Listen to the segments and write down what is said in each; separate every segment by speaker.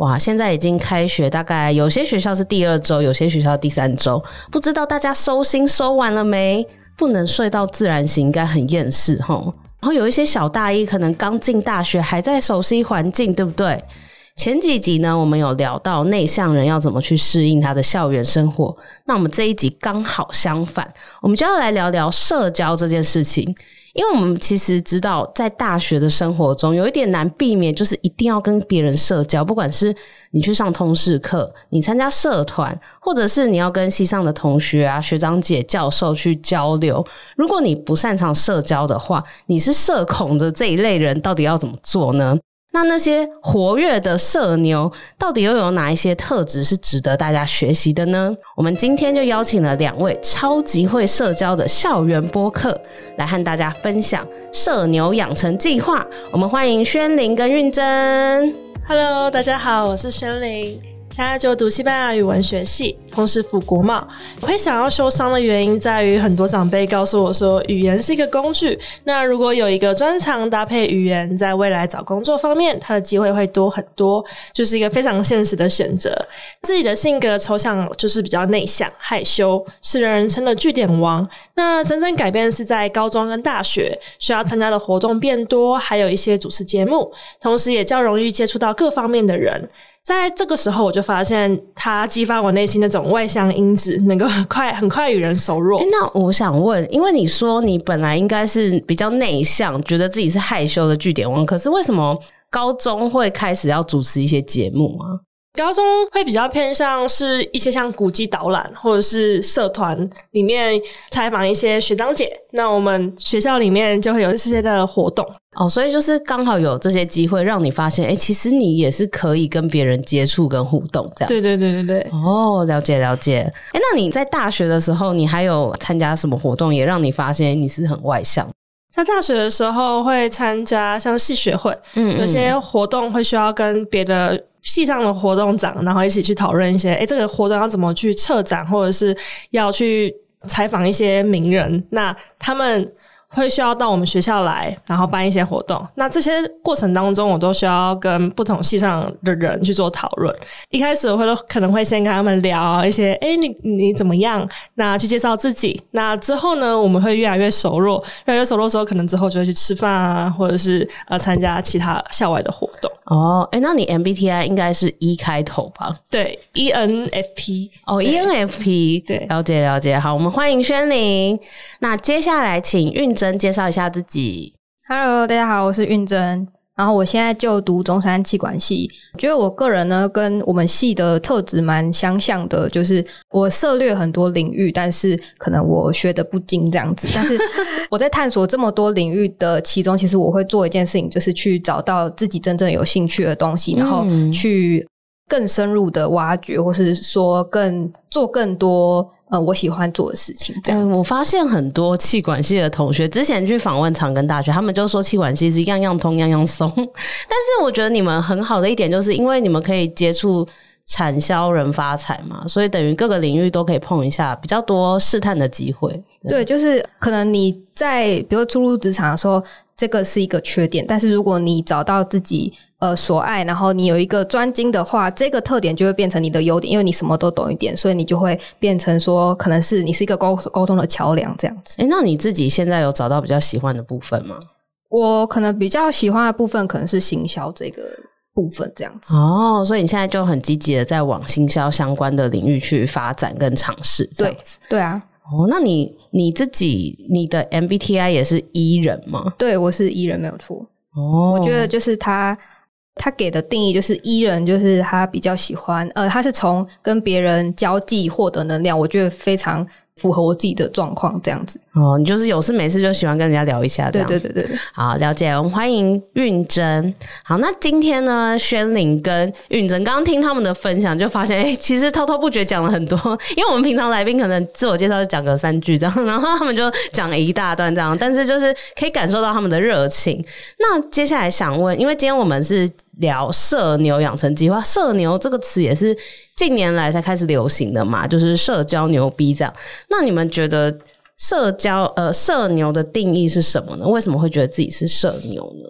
Speaker 1: 哇，现在已经开学，大概有些学校是第二周，有些学校第三周，不知道大家收心收完了没？不能睡到自然醒，应该很厌世吼。然后有一些小大一，可能刚进大学，还在熟悉环境，对不对？前几集呢，我们有聊到内向人要怎么去适应他的校园生活。那我们这一集刚好相反，我们就要来聊聊社交这件事情。因为我们其实知道，在大学的生活中有一点难避免，就是一定要跟别人社交。不管是你去上通识课，你参加社团，或者是你要跟系上的同学啊、学长姐、教授去交流。如果你不擅长社交的话，你是社恐的这一类人，到底要怎么做呢？那那些活跃的社牛，到底又有哪一些特质是值得大家学习的呢？我们今天就邀请了两位超级会社交的校园播客，来和大家分享社牛养成计划。我们欢迎轩琳跟韵珍。
Speaker 2: Hello，大家好，我是轩琳。现在就读西班牙语文学系，同时辅国贸。我会想要修商的原因在于，很多长辈告诉我说，语言是一个工具。那如果有一个专长搭配语言，在未来找工作方面，它的机会会多很多，就是一个非常现实的选择。自己的性格抽象，就是比较内向、害羞，是人人称的句点王。那真正改变是在高中跟大学，需要参加的活动变多，还有一些主持节目，同时也较容易接触到各方面的人。在这个时候，我就发现他激发我内心那种外向因子，能够很快很快与人熟
Speaker 1: 络。那我想问，因为你说你本来应该是比较内向，觉得自己是害羞的据点王，可是为什么高中会开始要主持一些节目啊？
Speaker 2: 高中会比较偏向是一些像古迹导览，或者是社团里面采访一些学长姐。那我们学校里面就会有这些的活动
Speaker 1: 哦，所以就是刚好有这些机会让你发现，哎，其实你也是可以跟别人接触跟互动这样。
Speaker 2: 对对对对对。
Speaker 1: 哦，了解了解。哎，那你在大学的时候，你还有参加什么活动，也让你发现你是很外向？
Speaker 2: 在大学的时候会参加像系学会，嗯，有些活动会需要跟别的。系上的活动长，然后一起去讨论一些，诶，这个活动要怎么去策展，或者是要去采访一些名人，那他们。会需要到我们学校来，然后办一些活动。那这些过程当中，我都需要跟不同系上的人去做讨论。一开始我会可能会先跟他们聊一些，哎，你你怎么样？那去介绍自己。那之后呢，我们会越来越熟络，越来越熟络时候，可能之后就会去吃饭啊，或者是呃参加其他校外的活动。
Speaker 1: 哦，哎，那你 MBTI 应该是 E 开头吧？
Speaker 2: 对，ENFP。哦
Speaker 1: ，ENFP。对，了解了解。好，我们欢迎轩宁。那接下来请韵珍介绍一下自己。
Speaker 3: Hello，大家好，我是运珍。然后我现在就读中山气管系。我觉得我个人呢，跟我们系的特质蛮相像的，就是我涉略很多领域，但是可能我学的不精这样子。但是我在探索这么多领域的其中，其实我会做一件事情，就是去找到自己真正有兴趣的东西，然后去更深入的挖掘，或是说更做更多。呃，我喜欢做的事情这样。
Speaker 1: 嗯，我发现很多气管系的同学，之前去访问长庚大学，他们就说气管系是样样通，样样松。但是我觉得你们很好的一点，就是因为你们可以接触产销人发财嘛，所以等于各个领域都可以碰一下，比较多试探的机会。
Speaker 3: 对，对，就是可能你在比如说初入职场的时候，这个是一个缺点，但是如果你找到自己。呃，所爱，然后你有一个专精的话，这个特点就会变成你的优点，因为你什么都懂一点，所以你就会变成说，可能是你是一个沟沟通的桥梁这样子。
Speaker 1: 诶，那你自己现在有找到比较喜欢的部分吗？
Speaker 3: 我可能比较喜欢的部分可能是行销这个部分这样子。
Speaker 1: 哦，所以你现在就很积极的在往行销相关的领域去发展跟尝试。
Speaker 3: 对，对啊。
Speaker 1: 哦，那你你自己你的 MBTI 也是 E 人吗？
Speaker 3: 对，我是 E 人，没有错。哦，我觉得就是他。他给的定义就是依人，就是他比较喜欢，呃，他是从跟别人交际获得能量，我觉得非常符合我自己的状况，这样子。
Speaker 1: 哦，你就是有事没事就喜欢跟人家聊一下，
Speaker 3: 对对对对对。
Speaker 1: 好，了解。我们欢迎运珍。好，那今天呢，宣玲跟运珍刚刚听他们的分享，就发现，哎、欸，其实滔滔不绝讲了很多。因为我们平常来宾可能自我介绍就讲个三句这样，然后他们就讲了一大段这样，但是就是可以感受到他们的热情。那接下来想问，因为今天我们是聊社牛养成计划，社牛这个词也是近年来才开始流行的嘛，就是社交牛逼这样。那你们觉得？社交呃，社牛的定义是什么呢？为什么会觉得自己是社牛呢？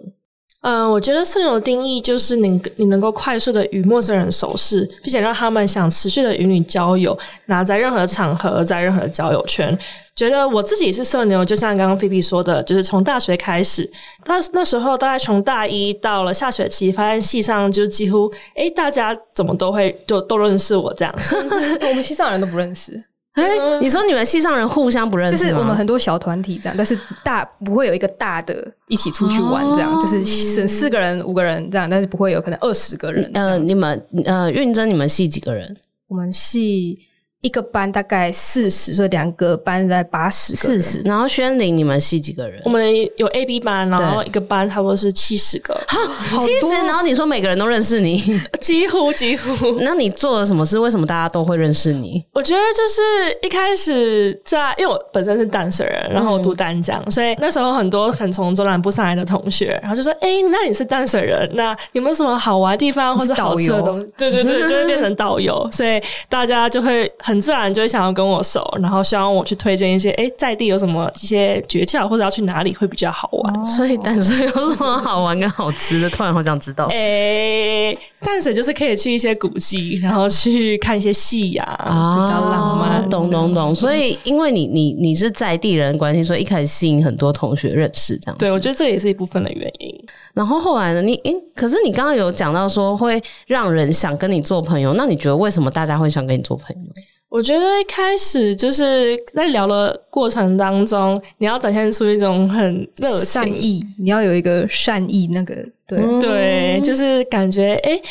Speaker 2: 嗯、我觉得社牛的定义就是你你能够快速的与陌生人熟识，并且让他们想持续的与你交友，那在任何场合，在任何交友圈，觉得我自己是社牛，就像刚刚菲比说的，就是从大学开始，那那时候大概从大一到了下学期，发现系上就几乎诶、大家怎么都会就都认识我这样，
Speaker 3: 我们系上人都不认识。
Speaker 1: 哎、欸，你说你们系上人互相不认识？
Speaker 3: 就是我们很多小团体这样，但是大不会有一个大的一起出去玩这样，哦、就是四四个人、五个人这样，但是不会有可能二十个人。呃，
Speaker 1: 你们呃，运真，你们系几个人？
Speaker 3: 我们系。一个班大概四十，所以两个班在八十个。四十，
Speaker 1: 然后轩羚，你们系几个人？
Speaker 2: 我们有 A、B 班，然后一个班差不多是七十个。
Speaker 1: 好，七十，然后你说每个人都认识你，
Speaker 2: 几乎几乎。
Speaker 1: 那你做了什么事？为什么大家都会认识你？
Speaker 2: 我觉得就是一开始在，因为我本身是淡水人，然后我读淡江，嗯、所以那时候很多很从中南部上来的同学，然后就说：“哎、欸，那你是淡水人，那有没有什么好玩的地方或者好吃的东西？” 对对对，就会变成导游，所以大家就会。很自然就会想要跟我熟，然后希望我去推荐一些哎，在地有什么一些诀窍，或者要去哪里会比较好玩。
Speaker 1: 哦、所以淡水有什么好玩跟好吃的？突然好想知道。
Speaker 2: 哎，淡水就是可以去一些古迹，然后去看一些戏呀，啊、比较浪漫。
Speaker 1: 懂懂懂。所以因为你你你是在地人关系，所以一开始吸引很多同学认识这样。
Speaker 2: 对，我觉得这也是一部分的原因。
Speaker 1: 然后后来呢？你诶，可是你刚刚有讲到说会让人想跟你做朋友，那你觉得为什么大家会想跟你做朋友？
Speaker 2: 我觉得一开始就是在聊的过程当中，你要展现出一种很热
Speaker 3: 善意，你要有一个善意，那个对、嗯、
Speaker 2: 对，就是感觉诶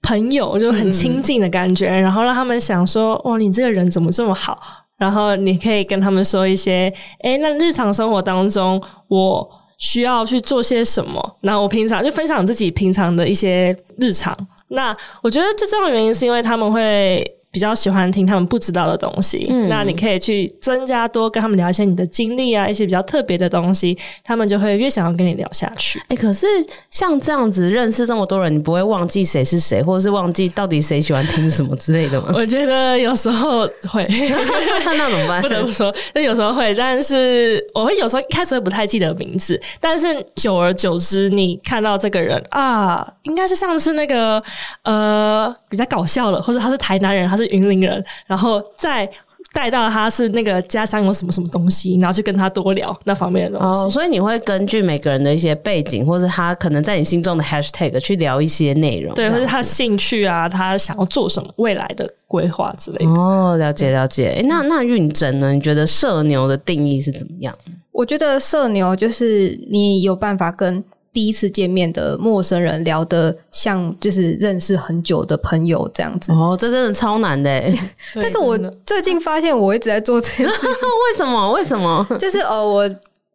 Speaker 2: 朋友就很亲近的感觉，嗯、然后让他们想说，哦，你这个人怎么这么好？然后你可以跟他们说一些，诶那日常生活当中我需要去做些什么？然后我平常就分享自己平常的一些日常。那我觉得最重要的原因是因为他们会。比较喜欢听他们不知道的东西，嗯，那你可以去增加多跟他们聊一些你的经历啊，一些比较特别的东西，他们就会越想要跟你聊下去。
Speaker 1: 哎、欸，可是像这样子认识这么多人，你不会忘记谁是谁，或者是忘记到底谁喜欢听什么之类的吗？
Speaker 2: 我觉得有时候会，
Speaker 1: 那怎么办？
Speaker 2: 不得不说，那有时候会，但是我会有时候一开始会不太记得名字，但是久而久之，你看到这个人啊，应该是上次那个呃比较搞笑的，或者他是台南人，他。是云林人，然后再带到他是那个家乡有什么什么东西，然后去跟他多聊那方面的东西。哦，
Speaker 1: 所以你会根据每个人的一些背景，或是他可能在你心中的 hashtag 去聊一些内容，
Speaker 2: 对，或者他兴趣啊，他想要做什么，未来的规划之类的。
Speaker 1: 哦，了解了解。诶，那那运真呢？你觉得社牛的定义是怎么样？
Speaker 3: 我觉得社牛就是你有办法跟。第一次见面的陌生人聊得像就是认识很久的朋友这样子
Speaker 1: 哦，这真的超难的。
Speaker 3: 但是我最近发现我一直在做这件事，
Speaker 1: 为什么？为什么？
Speaker 3: 就是呃，我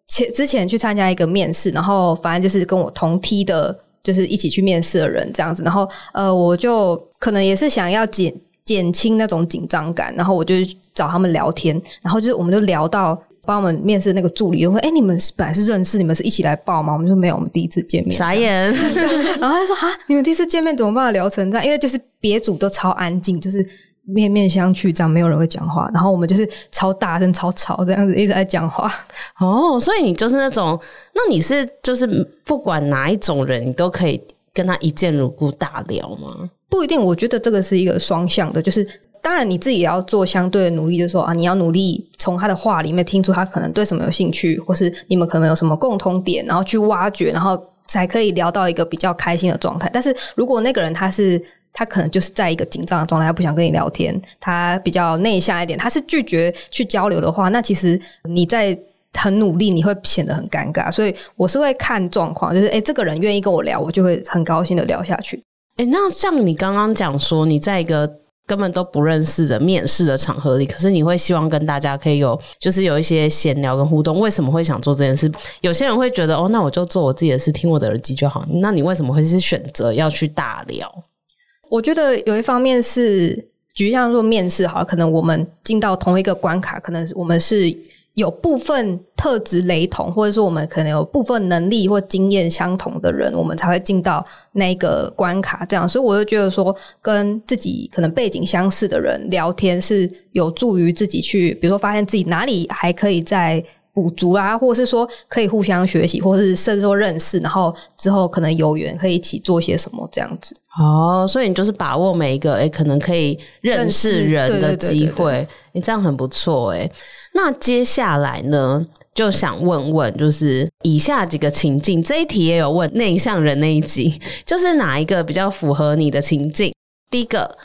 Speaker 3: 前之前去参加一个面试，然后反正就是跟我同梯的，就是一起去面试的人这样子，然后呃，我就可能也是想要减减轻那种紧张感，然后我就找他们聊天，然后就是我们就聊到。帮我们面试那个助理就会，哎，你们本来是认识，你们是一起来报吗？我们说没有，我们第一次见面。
Speaker 1: 傻眼。
Speaker 3: 然后他就说，啊，你们第一次见面怎么办？聊成这样？因为就是别组都超安静，就是面面相觑，这样没有人会讲话。然后我们就是超大声、超吵，这样子一直在讲话。
Speaker 1: 哦，所以你就是那种，那你是就是不管哪一种人，你都可以跟他一见如故大聊吗？
Speaker 3: 不一定，我觉得这个是一个双向的，就是。当然，你自己也要做相对的努力，就是说啊，你要努力从他的话里面听出他可能对什么有兴趣，或是你们可能有什么共通点，然后去挖掘，然后才可以聊到一个比较开心的状态。但是如果那个人他是他可能就是在一个紧张的状态，他不想跟你聊天，他比较内向一点，他是拒绝去交流的话，那其实你在很努力，你会显得很尴尬。所以我是会看状况，就是诶，这个人愿意跟我聊，我就会很高兴的聊下去。
Speaker 1: 诶，那像你刚刚讲说，你在一个根本都不认识的面试的场合里，可是你会希望跟大家可以有，就是有一些闲聊跟互动。为什么会想做这件事？有些人会觉得，哦，那我就做我自己的事，听我的耳机就好。那你为什么会是选择要去大聊？
Speaker 3: 我觉得有一方面是，举例像说面试好，可能我们进到同一个关卡，可能我们是。有部分特质雷同，或者说我们可能有部分能力或经验相同的人，我们才会进到那个关卡。这样，所以我就觉得说，跟自己可能背景相似的人聊天是有助于自己去，比如说发现自己哪里还可以再补足啊，或者是说可以互相学习，或者是甚至说认识，然后之后可能有缘可以一起做些什么这样子。
Speaker 1: 哦，所以你就是把握每一个诶可能可以认识人的机会，你这样很不错诶。那接下来呢，就想问问，就是以下几个情境，这一题也有问内向人那一集，就是哪一个比较符合你的情境？第一个，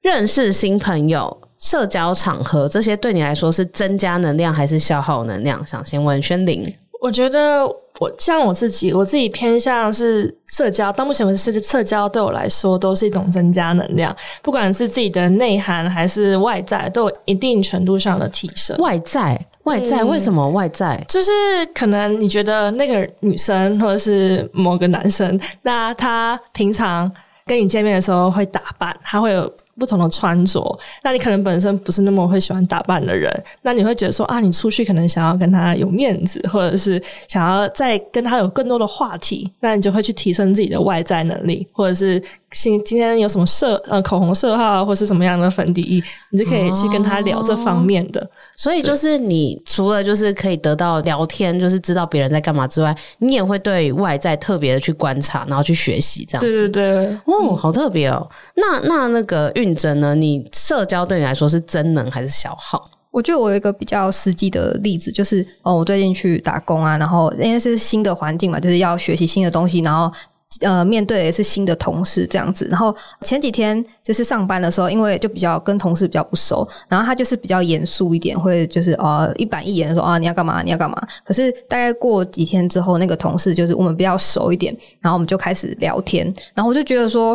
Speaker 1: 认识新朋友、社交场合，这些对你来说是增加能量还是消耗能量？想先问轩玲。
Speaker 2: 我觉得我像我自己，我自己偏向是社交。到目前为止，社交对我来说都是一种增加能量，不管是自己的内涵还是外在，都有一定程度上的提升。
Speaker 1: 外在，外在，为什么外在？嗯，
Speaker 2: 就是可能你觉得那个女生或者是某个男生，那他平常跟你见面的时候会打扮，他会有。不同的穿着，那你可能本身不是那么会喜欢打扮的人，那你会觉得说啊，你出去可能想要跟他有面子，或者是想要再跟他有更多的话题，那你就会去提升自己的外在能力，或者是。今今天有什么色呃口红色号或是什么样的粉底液，你就可以去跟他聊这方面的。哦、
Speaker 1: 所以就是你除了就是可以得到聊天，就是知道别人在干嘛之外，你也会对外在特别的去观察，然后去学习这样子。
Speaker 2: 对对对，
Speaker 1: 哦，好特别哦。那那那个昱真呢？你社交对你来说是真能还是消耗？
Speaker 3: 我觉得我有一个比较实际的例子，就是哦，我最近去打工啊，然后因为是新的环境嘛，就是要学习新的东西，然后。呃，面对的是新的同事这样子，然后前几天就是上班的时候，因为就比较跟同事比较不熟，然后他就是比较严肃一点，会就是呃一板一眼的说啊，你要干嘛，你要干嘛。可是大概过几天之后，那个同事就是我们比较熟一点，然后我们就开始聊天，然后我就觉得说，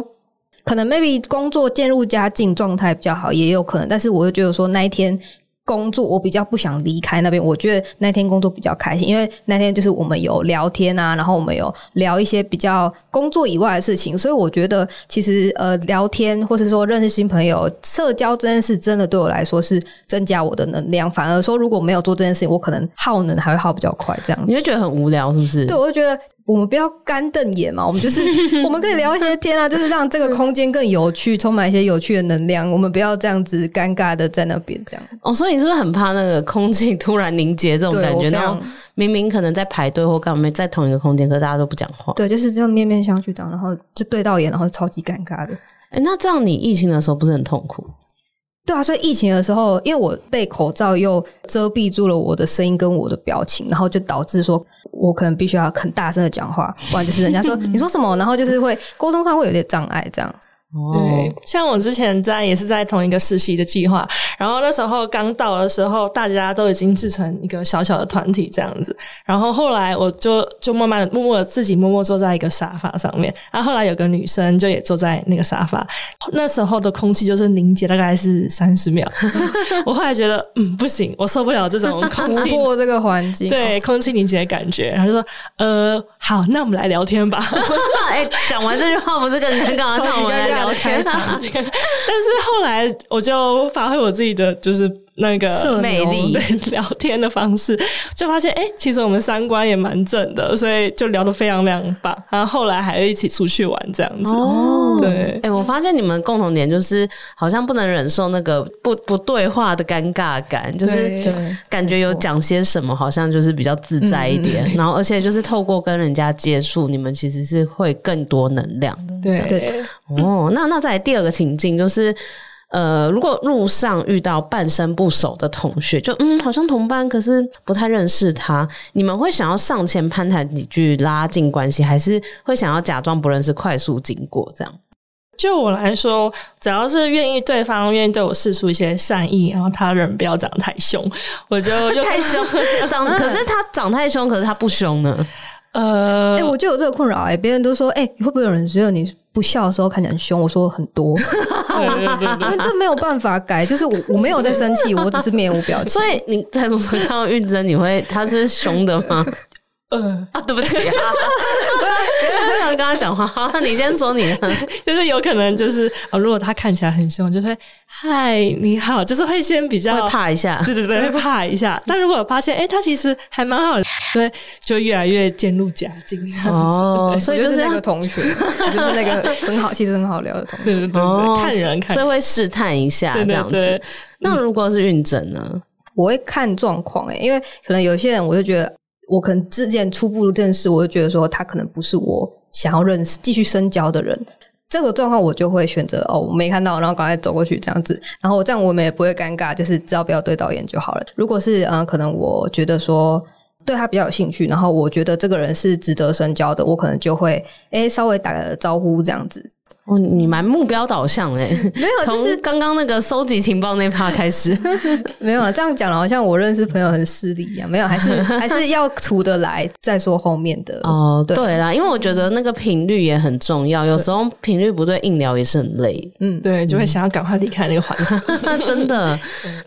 Speaker 3: 可能 maybe 工作渐入佳境，状态比较好，也有可能，但是我又觉得说那一天。工作我比较不想离开那边，我觉得那天工作比较开心，因为那天就是我们有聊天啊，然后我们有聊一些比较工作以外的事情，所以我觉得其实呃聊天或是说认识新朋友、社交这件事，真的对我来说是增加我的能量。反而说如果没有做这件事情，我可能耗能还会耗比较快。这样
Speaker 1: 你会觉得很无聊，是不是？
Speaker 3: 对，我就觉得。我们不要干瞪眼嘛，我们就是 我们可以聊一些天啊，就是让这个空间更有趣，充满一些有趣的能量。我们不要这样子尴尬的在那边这样。
Speaker 1: 哦，所以你是不是很怕那个空气突然凝结这种感觉？然后明明可能在排队或干嘛，在同一个空间，可是大家都不讲话。
Speaker 3: 对，就是这样面面相觑这样，然后就对到眼，然后超级尴尬的。
Speaker 1: 诶，那这样你疫情的时候不是很痛苦？
Speaker 3: 对啊，所以疫情的时候，因为我被口罩又遮蔽住了我的声音跟我的表情，然后就导致说我可能必须要很大声的讲话，不然就是人家说 你说什么，然后就是会沟通上会有点障碍这样。
Speaker 2: 对，像我之前在也是在同一个实习的计划，然后那时候刚到的时候，大家都已经制成一个小小的团体这样子，然后后来我就就慢慢的默默的自己默默坐在一个沙发上面，然后后来有个女生就也坐在那个沙发，那时候的空气就是凝结大概是三十秒，我后来觉得嗯不行，我受不了这种空气
Speaker 3: 突破这个环境，
Speaker 2: 对空气凝结的感觉，然后就说呃好，那我们来聊天吧。
Speaker 1: 哎、欸，讲完这句话不是更尴尬？那我们来聊。天啊，但是
Speaker 2: 后来我就发挥我自己的就是。那个魅力对 聊天的方式，就发现哎、欸，其实我们三观也蛮正的，所以就聊得非常非常棒。然后后来还一起出去玩这样子。哦，对，哎、
Speaker 1: 欸，我发现你们共同点就是好像不能忍受那个不不对话的尴尬感，就是感觉有讲些什么，好像就是比较自在一点。然后而且就是透过跟人家接触，你们其实是会更多能量的。
Speaker 2: 对对。
Speaker 1: 哦，那那再来第二个情境就是。呃，如果路上遇到半生不熟的同学，就嗯，好像同班，可是不太认识他，你们会想要上前攀谈几句拉近关系，还是会想要假装不认识，快速经过这样？
Speaker 2: 就我来说，只要是愿意对方愿意对我示出一些善意，然后他人不要长得太凶，我就又
Speaker 1: 太凶，长 可是他长太凶，可是他不凶呢。
Speaker 2: 呃，
Speaker 3: 哎、欸，我就有这个困扰哎、欸，别人都说，哎、欸，会不会有人觉得你不笑的时候看起来很凶？我说很多，
Speaker 2: 对对对对，
Speaker 3: 因为这没有办法改，就是我我没有在生气，我只是面无表情。
Speaker 1: 所以你在路上看到玉珍，你会他是凶的吗？
Speaker 2: 呃
Speaker 1: 啊，对不起啊，跟他讲话。那你先说你的，
Speaker 2: 就是有可能就是哦，如果他看起来很凶，就会嗨你好，就是会先比较
Speaker 1: 会怕一下，
Speaker 2: 对对对，会怕一下。但如果发现哎、欸，他其实还蛮好的，对，就越来越渐入佳境
Speaker 1: 哦。所以就是
Speaker 3: 那个同学，就是那个很好，其实很好聊的同学，
Speaker 2: 对对对，哦、看人看人，
Speaker 1: 所以会试探一下这样子。那如果是昱真呢？
Speaker 3: 我会看状况诶，因为可能有些人，我就觉得。我可能之前初步认识，我就觉得说他可能不是我想要认识、继续深交的人。这个状况我就会选择哦，没看到，然后赶快走过去这样子。然后这样我们也不会尴尬，就是只要不要对导演就好了。如果是嗯，可能我觉得说对他比较有兴趣，然后我觉得这个人是值得深交的，我可能就会诶稍微打个招呼这样子。
Speaker 1: 哦，你蛮目标导向诶，
Speaker 3: 没有，就是
Speaker 1: 刚刚那个收集情报那趴开始，
Speaker 3: 没有啊这样讲了，好像我认识朋友很失礼一样，没有，还是 还是要处得来再说后面的
Speaker 1: 哦。对，对啦，因为我觉得那个频率也很重要，有时候频率不对，硬聊也是很累。
Speaker 2: 嗯，对，就会想要赶快离开那个环境。
Speaker 1: 真的。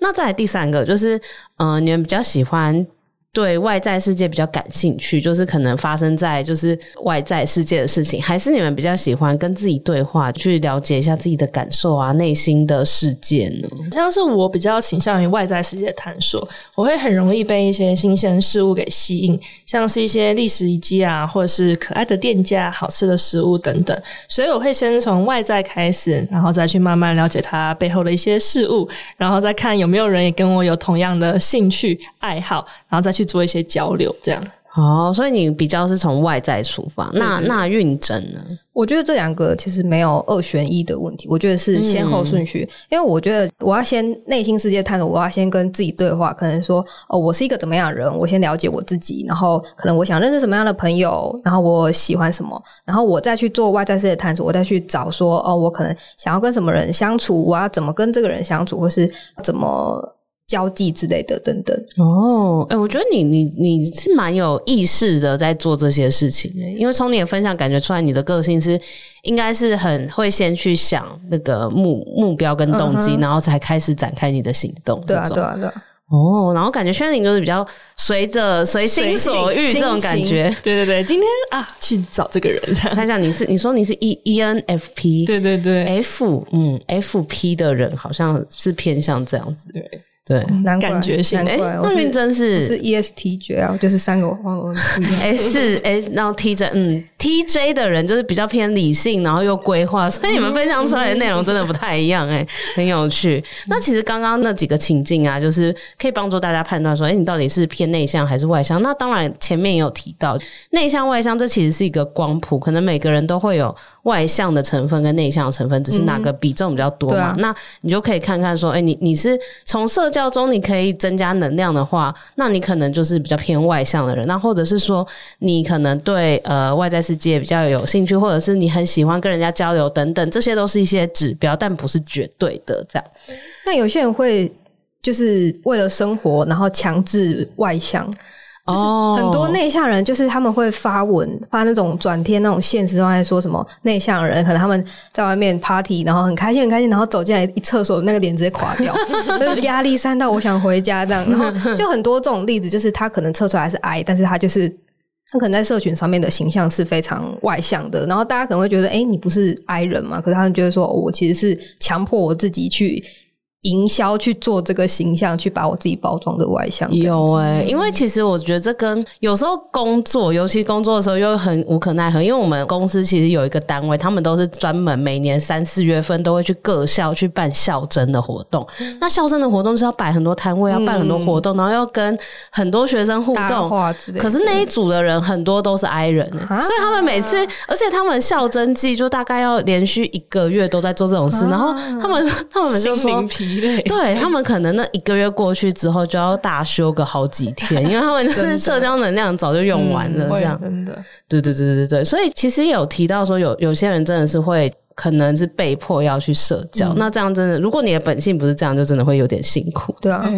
Speaker 1: 那再来第三个，就是嗯、呃，你们比较喜欢。对外在世界比较感兴趣，就是可能发生在就是外在世界的事情，还是你们比较喜欢跟自己对话，去了解一下自己的感受啊，内心的世界呢？
Speaker 2: 像是我比较倾向于外在世界探索，我会很容易被一些新鲜事物给吸引，像是一些历史遗迹啊，或者是可爱的店家、好吃的食物等等，所以我会先从外在开始，然后再去慢慢了解它背后的一些事物，然后再看有没有人也跟我有同样的兴趣爱好，然后再去。去做一些交流，这样。
Speaker 1: 哦，所以你比较是从外在出发。那那运真呢？
Speaker 3: 我觉得这两个其实没有二选一的问题，我觉得是先后顺序。嗯、因为我觉得我要先内心世界探索，我要先跟自己对话。可能说，哦，我是一个怎么样的人？我先了解我自己，然后可能我想认识什么样的朋友，然后我喜欢什么，然后我再去做外在世界探索。我再去找说，哦，我可能想要跟什么人相处，我要怎么跟这个人相处，或是怎么。交际之类的等等
Speaker 1: 哦，哎、欸，我觉得你你你是蛮有意识的在做这些事情诶，因为从你的分享感觉出来，你的个性是应该是很会先去想那个目目标跟动机，嗯、然后才开始展开你的行动。
Speaker 3: 对啊，对啊，对啊。
Speaker 1: 哦，然后感觉轩宁就是比较随着随心所欲这种感觉。
Speaker 2: 对对对，今天啊去找这个人，
Speaker 1: 看一下你是你说你是 E E N F P，
Speaker 2: 对对对
Speaker 1: ，F 嗯 F P 的人好像是偏向这样子，
Speaker 2: 对。
Speaker 1: 对，
Speaker 2: 难感觉性。
Speaker 1: 哎，那昱真是
Speaker 3: 是 ESTJ 啊，就是三个哦
Speaker 1: ，S S，然后 TJ，嗯，TJ 的人就是比较偏理性，然后又规划，所以你们分享出来的内容真的不太一样，哎，很有趣。那其实刚刚那几个情境啊，就是可以帮助大家判断说，哎，你到底是偏内向还是外向？那当然前面也有提到，内向外向这其实是一个光谱，可能每个人都会有外向的成分跟内向的成分，只是哪个比重比较多嘛？那你就可以看看说，哎，你你是从社交中你可以增加能量的话，那你可能就是比较偏外向的人。那或者是说，你可能对呃外在世界比较有兴趣，或者是你很喜欢跟人家交流等等，这些都是一些指标，但不是绝对的。这样，
Speaker 3: 那有些人会就是为了生活，然后强制外向。哦，很多内向人就是他们会发文发那种转贴那种现实状态，说什么内向人可能他们在外面 party，然后很开心很开心，然后走进来一厕所那个脸直接垮掉，压力山到，我想回家这样。然后就很多这种例子，就是他可能测出来是 I，但是他就是他可能在社群上面的形象是非常外向的，然后大家可能会觉得，哎，你不是 I 人嘛？可是他们觉得说，哦，我其实是强迫我自己去。营销去做这个形象，去把我自己包装的外向。
Speaker 1: 有哎、欸，因为其实我觉得这跟有时候工作，尤其工作的时候又很无可奈何。因为我们公司其实有一个单位，他们都是专门每年三四月份都会去各校去办校征的活动。嗯、那校征的活动是要摆很多摊位，要办很多活动，嗯、然后要跟很多学生互动。可是那一组的人很多都是 I 人，啊、所以他们每次，而且他们校征季就大概要连续一个月都在做这种事，啊、然后他们他们就说。对，他们可能那一个月过去之后就要大休个好几天，因为他们就是社交能量早就用完了，这样。
Speaker 2: 真的，
Speaker 1: 对对对对对，所以其实也有提到说有有些人真的是会。可能是被迫要去社交。嗯、那这样真的，如果你的本性不是这样，就真的会有点辛苦。
Speaker 3: 对啊，
Speaker 1: 哎、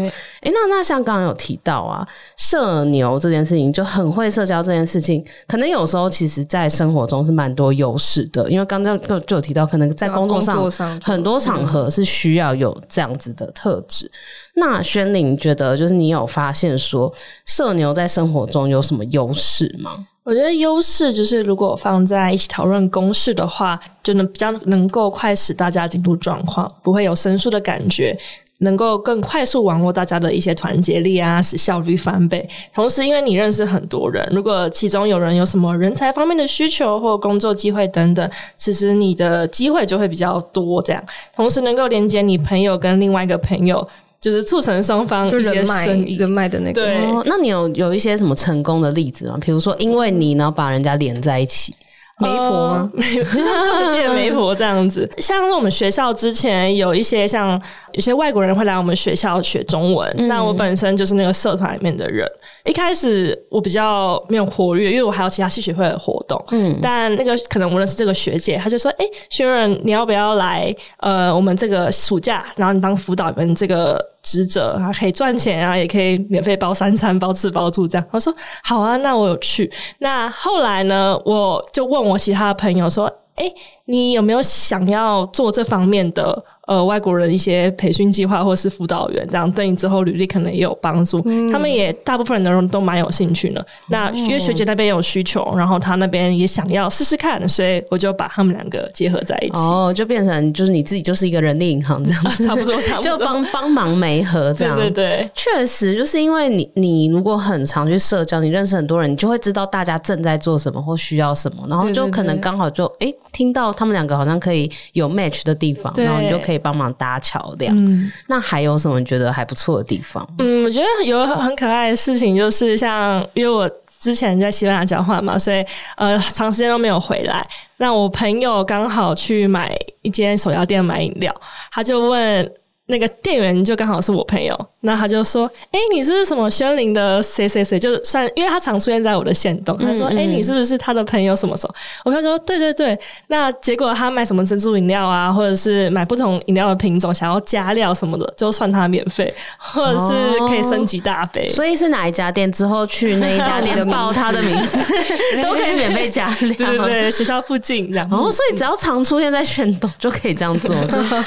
Speaker 1: 欸，那那像刚刚有提到啊，社牛这件事情就很会社交这件事情，可能有时候其实在生活中是蛮多优势的，因为刚刚就就有提到，可能在工作上，上很多场合是需要有这样子的特质。那轩伶觉得，就是你有发现说社牛在生活中有什么优势吗？
Speaker 2: 我觉得优势就是，如果放在一起讨论公事的话，就能比较能够快使大家进入状况，不会有生疏的感觉，能够更快速网络大家的一些团结力啊，使效率翻倍。同时，因为你认识很多人，如果其中有人有什么人才方面的需求或工作机会等等，其实你的机会就会比较多。这样，同时能够连接你朋友跟另外一个朋友。就是促成双方一些生意
Speaker 3: 人脉的那个。
Speaker 2: 对，
Speaker 1: 哦，那你有有一些什么成功的例子吗？比如说，因为你呢把人家连在一起。
Speaker 3: 媒婆吗？
Speaker 2: 没有，就像中介媒婆这样子。像是我们学校之前有一些像有些外国人会来我们学校学中文，嗯、那我本身就是那个社团里面的人。一开始我比较没有活跃，因为我还有其他系学会的活动。嗯，但那个可能我认识这个学姐，她就说：“哎、欸，轩任，你要不要来？呃，我们这个暑假，然后你当辅导员这个职责啊，可以赚钱啊，也可以免费包三餐、包吃包住这样。”我说：“好啊，那我有去。”那后来呢，我就问我其他的朋友说：“哎、你有没有想要做这方面的？”呃，外国人一些培训计划或是辅导员，这样对你之后履历可能也有帮助。嗯、他们也大部分人都都蛮有兴趣的。嗯、那因为学姐那边有需求，然后他那边也想要试试看，所以我就把他们两个结合在一起。
Speaker 1: 哦，就变成就是你自己就是一个人力银行这样子，
Speaker 2: 差不多，差不多，
Speaker 1: 就帮帮忙媒合这样。
Speaker 2: 对对对，
Speaker 1: 确实就是因为你你如果很常去社交，你认识很多人，你就会知道大家正在做什么或需要什么，然后就可能刚好就哎、欸、听到他们两个好像可以有 match 的地方，然后你就可以帮忙搭桥。嗯，那还有什么你觉得还不错的地方？
Speaker 2: 嗯，我觉得有很可爱的事情，就是像因为我之前在西班牙交换嘛，所以呃长时间都没有回来。那我朋友刚好去买一间手摇店买饮料，他就问那个店员，就刚好是我朋友。那他就说：“哎、欸，你是什么轩林的谁谁谁？就是算，因为他常出现在我的线动。他说：‘哎、你是不是他的朋友？什么时候？’我朋友说：‘对对对。’那结果他买什么珍珠饮料啊，或者是买不同饮料的品种，想要加料什么的，就算他免费，或者是可以升级大杯。
Speaker 1: 哦、所以是哪一家店？之后去那一家店报他的名字，都可以免费加料。
Speaker 2: 对对对，学校附近这样。
Speaker 1: 哦，所以只要常出现在限动就可以这样做，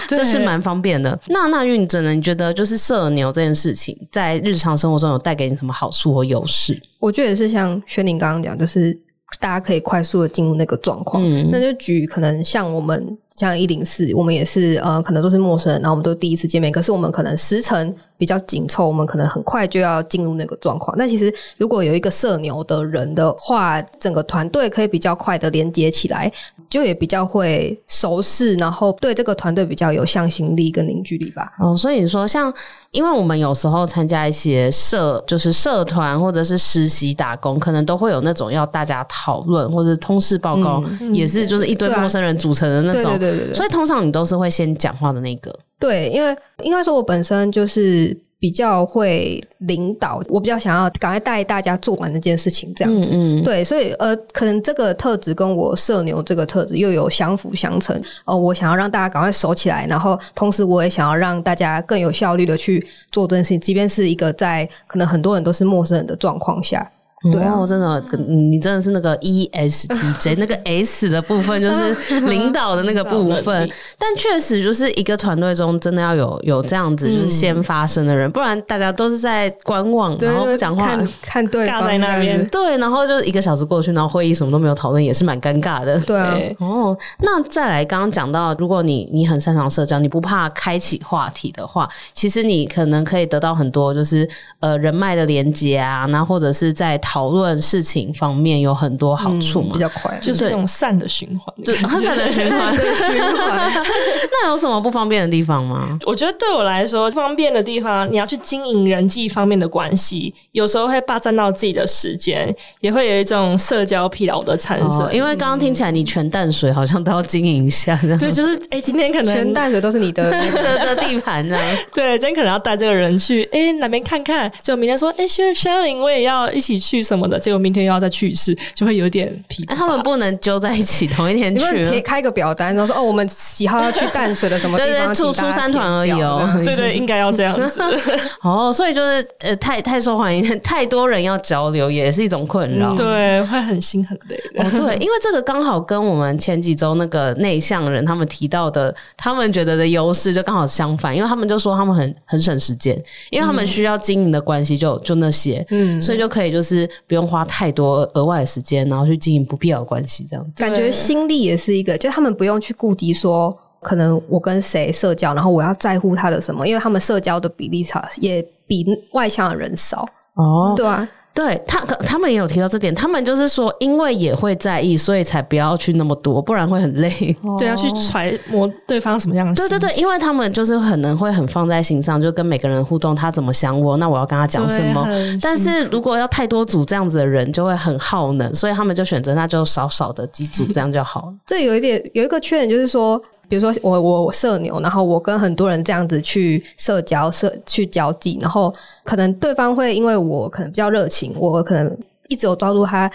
Speaker 1: 这 是蛮方便的。那那运真呢？你觉得就是社牛这？件事情在日常生活中有带给你什么好处或优势？
Speaker 3: 我觉得也是像轩宁刚刚讲，就是大家可以快速的进入那个状况。嗯，那就举可能像我们像一零四，我们也是呃，可能都是陌生人，然后我们都第一次见面，可是我们可能时程比较紧凑，我们可能很快就要进入那个状况。但其实如果有一个社牛的人的话，整个团队可以比较快的连接起来。就也比较会熟识，然后对这个团队比较有向心力跟凝聚力吧。
Speaker 1: 哦，所以你说像，因为我们有时候参加一些社，就是社团或者是实习打工，可能都会有那种要大家讨论或者通事报告，嗯、也是就是一堆陌生人组成的那种。对对对对。所以通常你都是会先讲话的那个。
Speaker 3: 对，因为应该说我本身就是。比较会领导，我比较想要赶快带大家做完这件事情，这样子。嗯嗯对，所以呃，可能这个特质跟我社牛这个特质又有相辅相成。呃，我想要让大家赶快熟起来，然后同时我也想要让大家更有效率的去做这件事情，即便是一个在可能很多人都是陌生人的状况下。对啊，我
Speaker 1: 真的，你真的是那个 E S T J 那个 S 的部分，就是 领导的那个部分。但确实，就是一个团队中，真的要有有这样子，就是先发声的人，不然大家都是在观望，然后讲话
Speaker 3: 看看对方
Speaker 2: 在那边。
Speaker 1: 对，然后就一个小时过去，然后会议什么都没有讨论，也是蛮尴尬的。
Speaker 3: 对啊。
Speaker 1: 哦，那再来，刚刚讲到，如果你你很擅长社交，你不怕开启话题的话，其实你可能可以得到很多，就是呃人脉的连接啊，那或者是在。讨论事情方面有很多好处嘛，
Speaker 3: 嗯、比较快，
Speaker 2: 就是这种善的循环，
Speaker 1: 对，善的循环，循环。那有什么不方便的地方吗？
Speaker 2: 我觉得对我来说，方便的地方，你要去经营人际方面的关系，有时候会霸占到自己的时间，也会有一种社交疲劳的产生。哦、
Speaker 1: 因为刚刚听起来，你全淡水好像都要经营一下，
Speaker 2: 对，就是哎、欸，今天可能
Speaker 3: 全淡水都是你的
Speaker 1: 的地盘呢。
Speaker 2: 对，今天可能要带这个人去哎哪边看看，就明天说哎，轩轩伶，我也要一起去。去什么的，结果明天又要再去一次，就会有点疲惫。
Speaker 1: 他们不能揪在一起同一天去，
Speaker 3: 你们开个表单，然后说哦，我们几号要去淡水的什么 地方？
Speaker 1: 对对，出出三团而已哦。
Speaker 2: 对对，应该要这样子。
Speaker 1: 哦，所以就是呃，太太受欢迎，太多人要交流，也是一种困扰。
Speaker 2: 对，会很心很累。
Speaker 1: 哦，对，因为这个刚好跟我们前几周那个内向人他们提到的，他们觉得的优势就刚好相反，因为他们就说他们很很省时间，因为他们需要经营的关系就就那些，嗯，所以就可以就是不用花太多额外的时间，然后去经营不必要的关系，这样子。
Speaker 3: 感觉心力也是一个，就他们不用去顾及说，可能我跟谁社交，然后我要在乎他的什么，因为他们社交的比例少，也比外向的人少。哦，对啊。
Speaker 1: 对他，他们也有提到这点。他们就是说，因为也会在意，所以才不要去那么多，不然会很累。
Speaker 2: 哦、对，要去揣摩对方什么样的。
Speaker 1: 对对对，因为他们就是可能会很放在心上，就跟每个人互动，他怎么想我，那我要跟他讲什么。但是如果要太多组这样子的人，就会很耗能，所以他们就选择那就少少的几组这样就好了。
Speaker 3: 这有一点有一个缺点，就是说。比如说我我社牛，然后我跟很多人这样子去社交、社去交际，然后可能对方会因为我可能比较热情，我可能一直有抓住他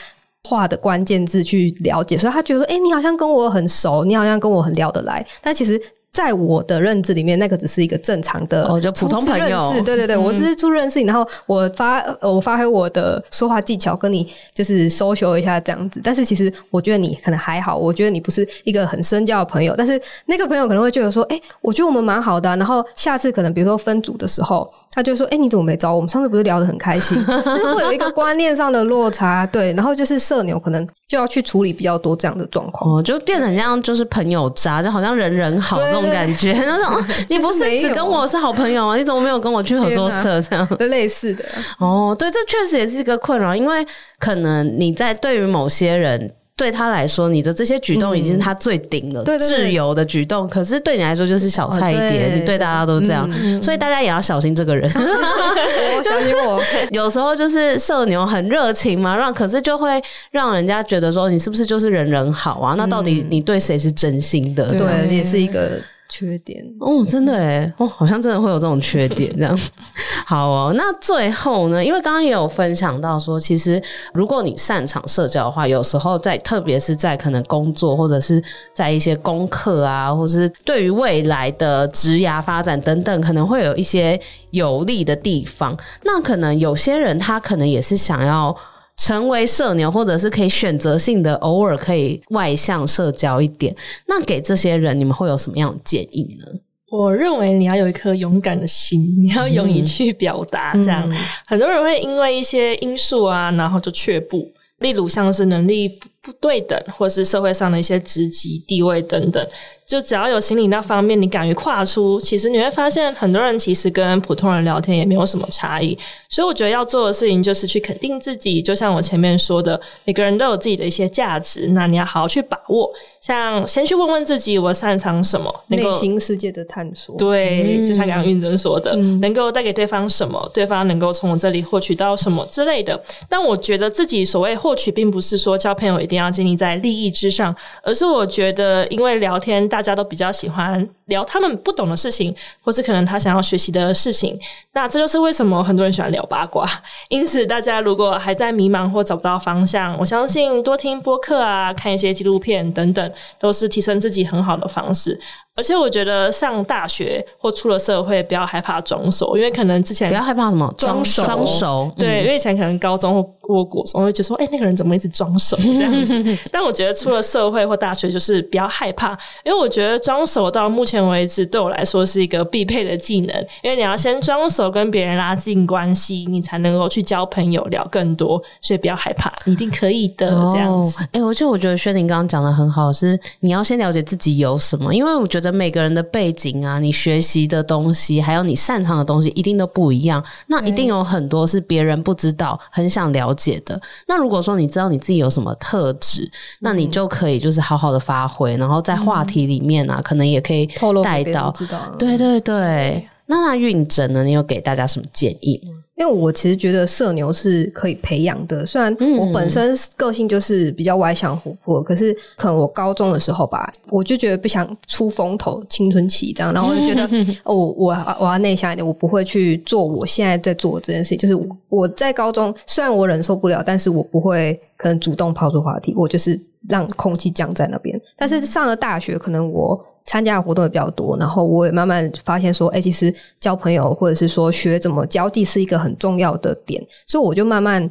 Speaker 3: 话的关键字去了解，所以他觉得说，诶，你好像跟我很熟，你好像跟我很聊得来，但其实。在我的认知里面，那个只是一个正常的，
Speaker 1: 哦，就普通朋友。
Speaker 3: 对对对，嗯、我只是初认识你，然后我发我发挥我的说话技巧，跟你就是 social 一下这样子。但是其实我觉得你可能还好，我觉得你不是一个很深交的朋友。但是那个朋友可能会觉得说，哎，我觉得我们蛮好的、啊。然后下次可能比如说分组的时候。他就说：“哎、欸，你怎么没找我？我们上次不是聊得很开心？就是会有一个观念上的落差，对。然后就是社牛可能就要去处理比较多这样的状况，
Speaker 1: 哦，就变成像就是朋友渣，就好像人人好这种感觉。那种你不是只跟我是好朋友吗？你怎么没有跟我去合作社这样？
Speaker 3: 类似的
Speaker 1: 哦，对，这确实也是一个困扰，因为可能你在对于某些人。”对他来说，你的这些举动已经是他最顶了，自由的举动。可是对你来说就是小菜一碟，你对大家都这样，所以大家也要小心这个人。
Speaker 3: 我小心我，
Speaker 1: 有时候就是社牛很热情嘛，让可是就会让人家觉得说你是不是就是人人好啊？那到底你对谁是真心的？
Speaker 3: 对，也是一个。缺点
Speaker 1: 哦，真的诶哦，好像真的会有这种缺点这样。好哦，那最后呢？因为刚刚也有分享到说，其实如果你擅长社交的话，有时候在特别是在可能工作或者是在一些功课啊，或是对于未来的职涯发展等等，可能会有一些有利的地方。那可能有些人他可能也是想要。成为社牛，或者是可以选择性的偶尔可以外向社交一点，那给这些人你们会有什么样的建议呢？
Speaker 2: 我认为你要有一颗勇敢的心，你要勇于去表达。这样，嗯、很多人会因为一些因素啊，然后就却步。例如像是能力不对等，或是社会上的一些职级地位等等。就只要有心理那方面，你敢于跨出，其实你会发现很多人其实跟普通人聊天也没有什么差异。所以我觉得要做的事情就是去肯定自己，就像我前面说的，每个人都有自己的一些价值，那你要好好去把握。像先去问问自己，我擅长什么？
Speaker 3: 内心世界的探索。
Speaker 2: 对，就像刚刚运真说的，嗯、能够带给对方什么，对方能够从我这里获取到什么之类的。但我觉得自己所谓获取，并不是说交朋友一一定要建立在利益之上，而是我觉得因为聊天。大家都比较喜欢聊他们不懂的事情，或是可能他想要学习的事情。那这就是为什么很多人喜欢聊八卦。因此，大家如果还在迷茫或找不到方向，我相信多听播客啊，看一些纪录片等等，都是提升自己很好的方式。而且我觉得上大学或出了社会，不要害怕装熟，因为可能之前
Speaker 1: 不要害怕什么装熟，装熟。
Speaker 2: 对，因为以前可能高中或过国中会觉得说，哎、欸，那个人怎么一直装熟这样子？但我觉得出了社会或大学，就是不要害怕，因为我觉得装熟到目前为止对我来说是一个必备的技能，因为你要先装熟跟别人拉近关系，你才能够去交朋友聊更多，所以不要害怕，你一定可以的。这样子，
Speaker 1: 哎、哦，而且我觉得薛宁刚刚讲的很好，是你要先了解自己有什么，因为我觉得。每个人的背景啊，你学习的东西，还有你擅长的东西，一定都不一样。那一定有很多是别人不知道、很想了解的。那如果说你知道你自己有什么特质，那你就可以就是好好的发挥，然后在话题里面啊，可能也可以带到。
Speaker 3: 知道。
Speaker 1: 对对对。那那运整呢？你有给大家什么建议吗？
Speaker 3: 因为我其实觉得社牛是可以培养的，虽然我本身个性就是比较外向活泼，可是可能我高中的时候吧，我就觉得不想出风头，青春期这样，然后我就觉得 哦，我我我要内向一点，我不会去做我现在在做的这件事情。就是我在高中，虽然我忍受不了，但是我不会可能主动抛出话题，我就是让空气僵在那边。但是上了大学，可能我。参加的活动也比较多，然后我也慢慢发现说，哎、欸，其实交朋友或者是说学怎么交际是一个很重要的点，所以我就慢慢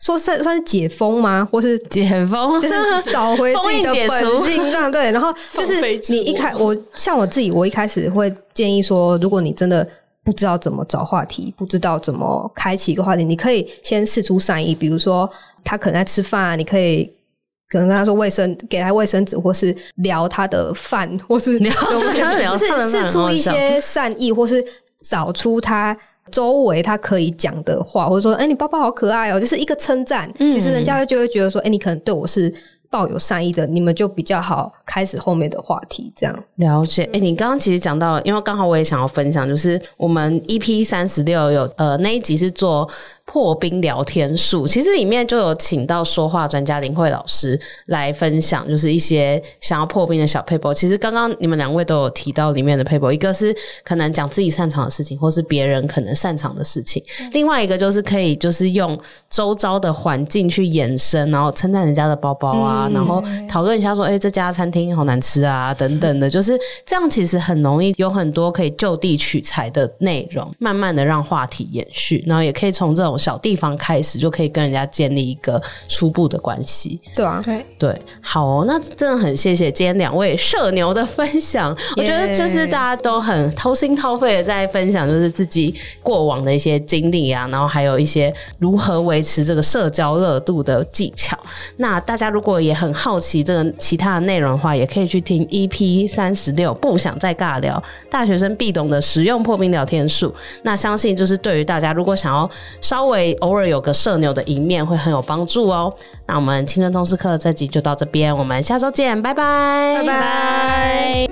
Speaker 3: 说算算是解封吗？或是
Speaker 1: 解封，
Speaker 3: 就是找回自己的本性，这样对。然后就是你一开，我像我自己，我一开始会建议说，如果你真的不知道怎么找话题，不知道怎么开启一个话题，你可以先试出善意，比如说他可能在吃饭，你可以。可能跟他说卫生，给他卫生纸，或是聊他的饭，或是聊，是释出一些善意，或是找出他周围他可以讲的话，或者说，哎、欸，你包包好可爱哦，就是一个称赞。其实人家就会觉得说，哎、欸，你可能对我是。抱有善意的，你们就比较好开始后面的话题。这样
Speaker 1: 了解。哎、欸，你刚刚其实讲到，因为刚好我也想要分享，就是我们 EP 三十六有呃那一集是做破冰聊天术，其实里面就有请到说话专家林慧老师来分享，就是一些想要破冰的小 paper。其实刚刚你们两位都有提到里面的 paper，，一个是可能讲自己擅长的事情，或是别人可能擅长的事情；嗯、另外一个就是可以就是用周遭的环境去延伸，然后称赞人家的包包啊。嗯然后讨论一下说，哎、欸，这家餐厅好难吃啊，等等的，就是这样。其实很容易有很多可以就地取材的内容，慢慢的让话题延续，然后也可以从这种小地方开始，就可以跟人家建立一个初步的关系。
Speaker 3: 对啊，对
Speaker 1: 对，好哦，那真的很谢谢今天两位社牛的分享。Yeah. 我觉得就是大家都很掏心掏肺的在分享，就是自己过往的一些经历啊，然后还有一些如何维持这个社交热度的技巧。那大家如果也很好奇这个其他的内容的话，也可以去听 EP 三十六，不想再尬聊，大学生必懂的实用破冰聊天术。那相信就是对于大家，如果想要稍微偶尔有个社牛的一面，会很有帮助哦。那我们青春通识课这集就到这边，我们下周见，拜拜，
Speaker 3: 拜拜。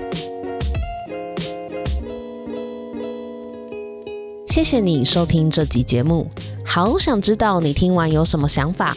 Speaker 1: 谢谢你收听这集节目，好想知道你听完有什么想法。